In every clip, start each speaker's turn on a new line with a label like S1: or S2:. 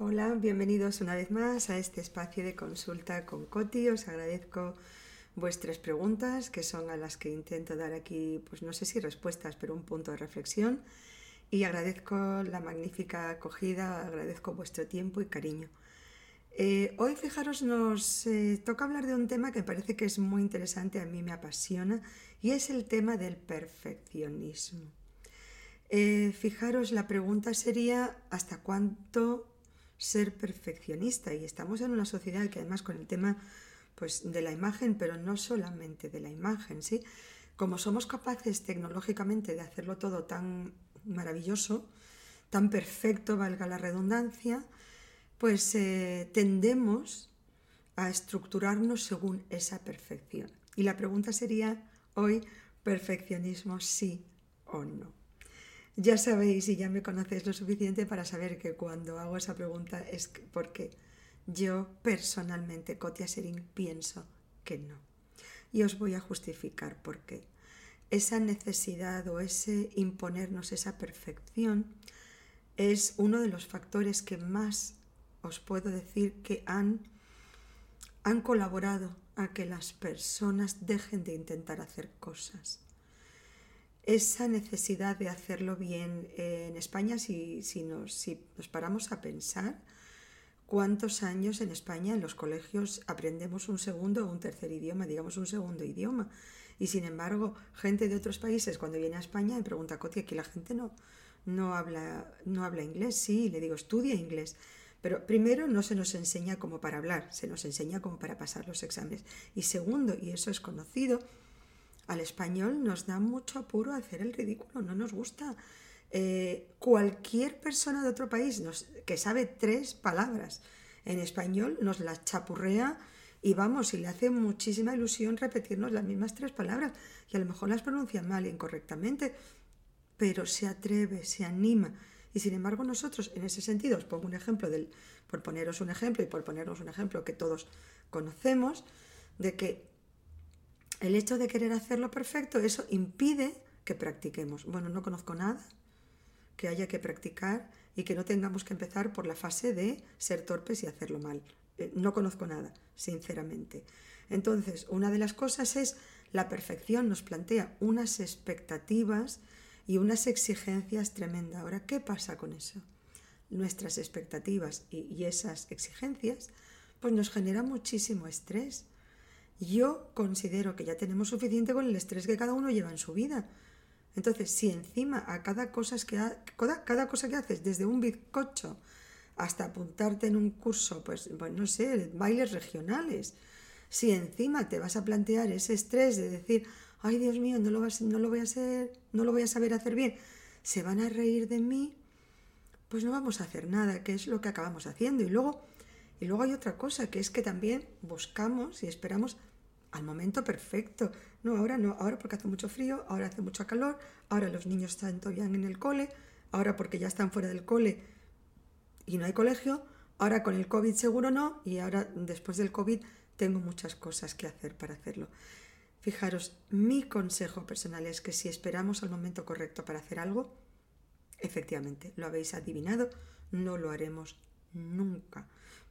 S1: Hola, bienvenidos una vez más a este espacio de consulta con Coti. Os agradezco vuestras preguntas, que son a las que intento dar aquí, pues no sé si respuestas, pero un punto de reflexión. Y agradezco la magnífica acogida, agradezco vuestro tiempo y cariño. Eh, hoy, fijaros, nos eh, toca hablar de un tema que me parece que es muy interesante, a mí me apasiona, y es el tema del perfeccionismo. Eh, fijaros, la pregunta sería, ¿hasta cuánto ser perfeccionista y estamos en una sociedad que además con el tema pues de la imagen, pero no solamente de la imagen, ¿sí? Como somos capaces tecnológicamente de hacerlo todo tan maravilloso, tan perfecto, valga la redundancia, pues eh, tendemos a estructurarnos según esa perfección. Y la pregunta sería hoy, ¿perfeccionismo sí o no? Ya sabéis y ya me conocéis lo suficiente para saber que cuando hago esa pregunta es porque yo personalmente, Kotia Serín, pienso que no. Y os voy a justificar por qué. Esa necesidad o ese imponernos esa perfección es uno de los factores que más os puedo decir que han, han colaborado a que las personas dejen de intentar hacer cosas esa necesidad de hacerlo bien en España, si, nos, si nos paramos a pensar, ¿cuántos años en España en los colegios aprendemos un segundo o un tercer idioma, digamos un segundo idioma? Y sin embargo, gente de otros países cuando viene a España me pregunta, Coti, aquí la gente no, no, habla, no habla inglés, sí, le digo, estudia inglés. Pero primero no se nos enseña como para hablar, se nos enseña como para pasar los exámenes. Y segundo, y eso es conocido, al español nos da mucho apuro hacer el ridículo, no nos gusta. Eh, cualquier persona de otro país que sabe tres palabras en español nos las chapurrea y vamos, y le hace muchísima ilusión repetirnos las mismas tres palabras y a lo mejor las pronuncia mal e incorrectamente, pero se atreve, se anima. Y sin embargo nosotros, en ese sentido, os pongo un ejemplo, del, por poneros un ejemplo y por ponernos un ejemplo que todos conocemos, de que el hecho de querer hacerlo perfecto, eso impide que practiquemos. Bueno, no conozco nada que haya que practicar y que no tengamos que empezar por la fase de ser torpes y hacerlo mal. Eh, no conozco nada, sinceramente. Entonces, una de las cosas es la perfección nos plantea unas expectativas y unas exigencias tremendas. Ahora, ¿qué pasa con eso? Nuestras expectativas y, y esas exigencias pues nos genera muchísimo estrés yo considero que ya tenemos suficiente con el estrés que cada uno lleva en su vida. Entonces, si encima a cada cosa que, cada, cosa que haces, desde un bizcocho hasta apuntarte en un curso, pues, pues no sé, bailes regionales, si encima te vas a plantear ese estrés de decir, ay Dios mío, no lo, no lo voy a hacer, no lo voy a saber hacer bien, se van a reír de mí, pues no vamos a hacer nada, que es lo que acabamos haciendo. Y luego, y luego hay otra cosa, que es que también buscamos y esperamos al momento perfecto. No, ahora no, ahora porque hace mucho frío, ahora hace mucho calor, ahora los niños están todavía en el cole, ahora porque ya están fuera del cole y no hay colegio, ahora con el COVID seguro no, y ahora después del COVID tengo muchas cosas que hacer para hacerlo. Fijaros, mi consejo personal es que si esperamos al momento correcto para hacer algo, efectivamente, lo habéis adivinado, no lo haremos nunca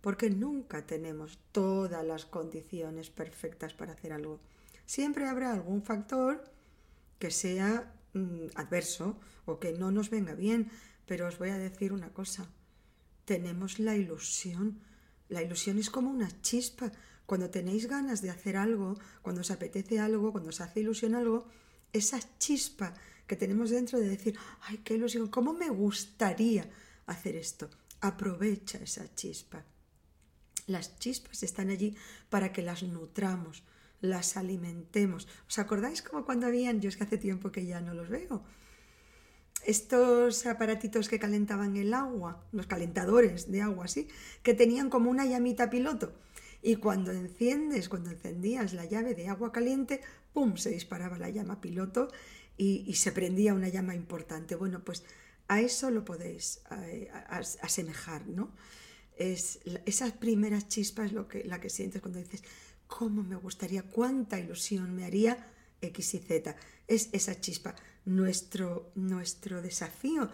S1: porque nunca tenemos todas las condiciones perfectas para hacer algo. Siempre habrá algún factor que sea mm, adverso o que no nos venga bien, pero os voy a decir una cosa, tenemos la ilusión, la ilusión es como una chispa, cuando tenéis ganas de hacer algo, cuando os apetece algo, cuando os hace ilusión algo, esa chispa que tenemos dentro de decir, ay, qué ilusión, ¿cómo me gustaría hacer esto? Aprovecha esa chispa. Las chispas están allí para que las nutramos, las alimentemos. ¿Os acordáis como cuando habían, yo es que hace tiempo que ya no los veo, estos aparatitos que calentaban el agua, los calentadores de agua, ¿sí? Que tenían como una llamita piloto. Y cuando enciendes, cuando encendías la llave de agua caliente, ¡pum! se disparaba la llama piloto y, se prendía una llama importante. Bueno, pues a eso lo podéis eh, asemejar, ¿no? Es esa primera chispa es lo que, la que sientes cuando dices, ¿cómo me gustaría? ¿Cuánta ilusión me haría X y Z? Es esa chispa. Nuestro, nuestro desafío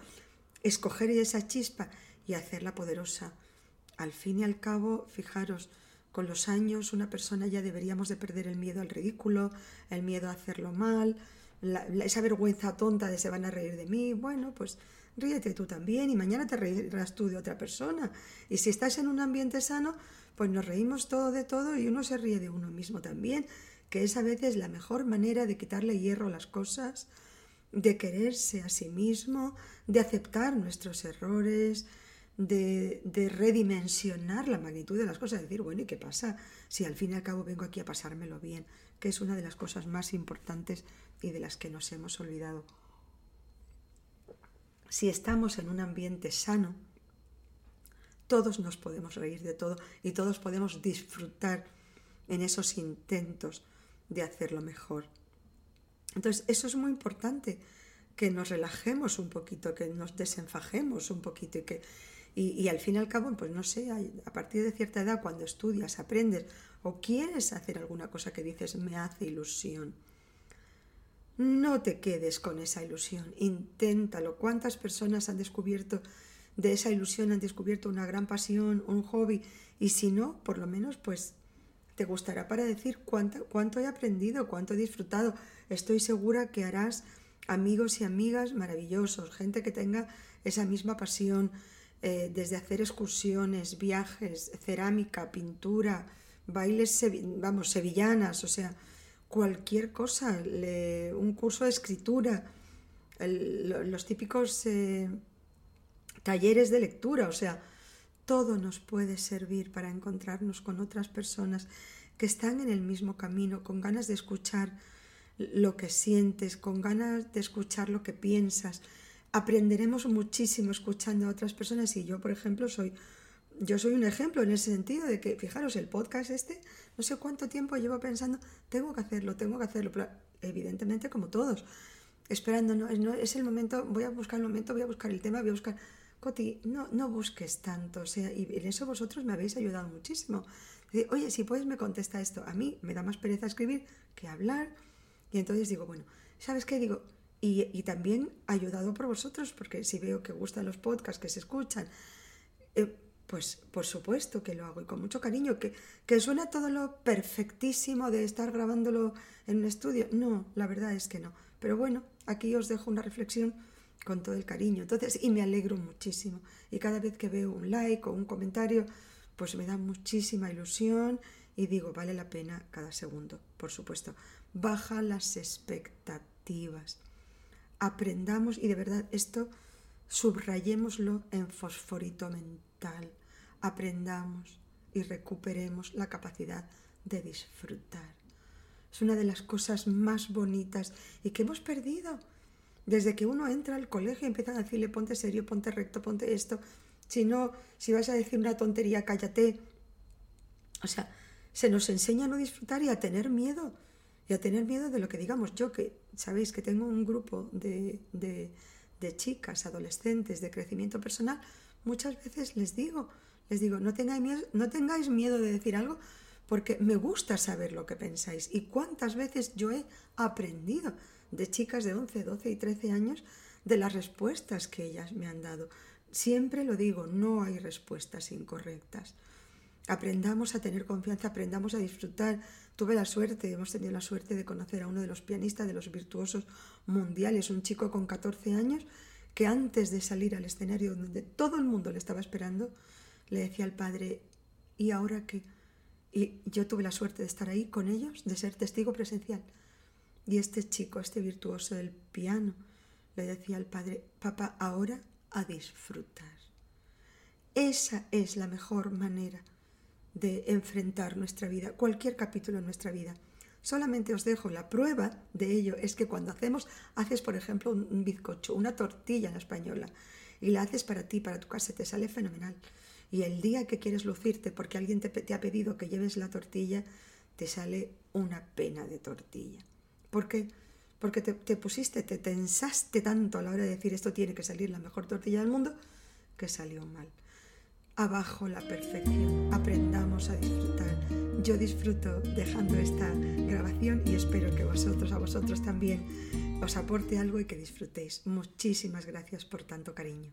S1: es coger esa chispa y hacerla poderosa al fin y al cabo, fijaros, con los años una persona ya deberíamos de perder el miedo al ridículo, el miedo a hacerlo mal, esa vergüenza tonta de se van a reír de mí. Bueno, pues ríete tú también y mañana te reirás tú de otra persona. Y si estás en un ambiente sano, pues nos reímos todo de todo y uno se ríe de uno mismo también, que es a veces la mejor manera de quitarle hierro a las cosas, de quererse a sí mismo, de aceptar nuestros errores, de, de, redimensionar la magnitud de las cosas, decir, bueno, ¿y qué pasa si al fin y al cabo vengo aquí a pasármelo bien? Que es una de las cosas más importantes y de las que nos hemos olvidado. Si estamos en un ambiente sano, todos nos podemos reír de todo y todos podemos disfrutar en esos intentos de hacerlo mejor. Entonces, eso es muy importante, que nos relajemos un poquito, que nos desenfajemos un poquito y que y, al fin y al cabo, pues no sé, a partir de cierta edad, cuando estudias, aprendes o quieres hacer alguna cosa que dices me hace ilusión, no te quedes con esa ilusión, inténtalo. ¿Cuántas personas han descubierto de esa ilusión, han descubierto una gran pasión, un hobby? Y si no, por lo menos pues te gustará para decir cuánto, cuánto he aprendido, cuánto he disfrutado. Estoy segura que harás amigos y amigas maravillosos, gente que tenga esa misma pasión, eh, desde hacer excursiones, viajes, cerámica, pintura, bailes, vamos, sevillanas, o sea, cualquier cosa, un curso de escritura, los típicos eh, talleres de lectura, o sea, todo nos puede servir para encontrarnos con otras personas que están en el mismo camino, con ganas de escuchar lo que sientes, con ganas de escuchar lo que piensas, aprenderemos muchísimo escuchando a otras personas y yo, por ejemplo, soy yo soy un ejemplo en ese sentido de que, fijaros, el podcast este, no sé cuánto tiempo llevo pensando, tengo que hacerlo, tengo que hacerlo, evidentemente como todos, esperando, no, es el momento, voy a buscar el momento, voy a buscar el tema, voy a buscar... Coti, no, no busques tanto, o sea, y en eso vosotros me habéis ayudado muchísimo. Oye, si puedes me contesta esto, a mí me da más pereza escribir que hablar, y entonces digo, bueno, ¿sabes qué? Digo, y, también ayudado por vosotros, porque si veo que gustan los podcasts, que se escuchan, eh, pues por supuesto que lo hago y con mucho cariño, que, que suena todo lo perfectísimo de estar grabándolo en un estudio. No, la verdad es que no. Pero bueno, aquí os dejo una reflexión con todo el cariño. Entonces, y me alegro muchísimo. Y cada vez que veo un like o un comentario, pues me da muchísima ilusión y digo, vale la pena cada segundo, por supuesto. Baja las expectativas aprendamos y de verdad esto subrayémoslo en fosforito mental, aprendamos y recuperemos la capacidad de disfrutar. Es una de las cosas más bonitas y que hemos perdido. Desde que uno entra al colegio y empiezan a decirle ponte serio, ponte recto, ponte esto. Si no, si vas a decir una tontería, cállate. O sea, se nos enseña a no disfrutar y a tener miedo y a tener miedo de lo que digamos. Yo que sabéis que tengo un grupo de, de, chicas, adolescentes, de crecimiento personal, muchas veces les digo, les digo, no tengáis, miedo, no tengáis miedo de decir algo porque me gusta saber lo que pensáis. Y cuántas veces yo he aprendido de chicas de 11, 12 y 13 años de las respuestas que ellas me han dado. Siempre lo digo, no hay respuestas incorrectas. Aprendamos a tener confianza, aprendamos a disfrutar Tuve la suerte, hemos tenido la suerte de conocer a uno de los pianistas, de los virtuosos mundiales, un chico con 14 años que antes de salir al escenario donde todo el mundo le estaba esperando, le decía al padre, ¿y ahora qué? Y yo tuve la suerte de estar ahí con ellos, de ser testigo presencial. Y este chico, este virtuoso del piano, le decía al padre, papá, ahora a disfrutar. Esa es la mejor manera de enfrentar nuestra vida, cualquier capítulo en nuestra vida. Solamente os dejo la prueba de ello, es que cuando hacemos, haces por ejemplo un bizcocho, una tortilla en la española, y la haces para ti, para tu casa, te sale fenomenal. Y el día que quieres lucirte porque alguien te, ha pedido que lleves la tortilla, te sale una pena de tortilla. ¿Por qué? Porque te, te pusiste, te tensaste tanto a la hora de decir esto tiene que salir la mejor tortilla del mundo, que salió mal abajo la perfección. Aprendamos a disfrutar. Yo disfruto dejando esta grabación y espero que vosotros, a vosotros también, os aporte algo y que disfrutéis. Muchísimas gracias por tanto cariño.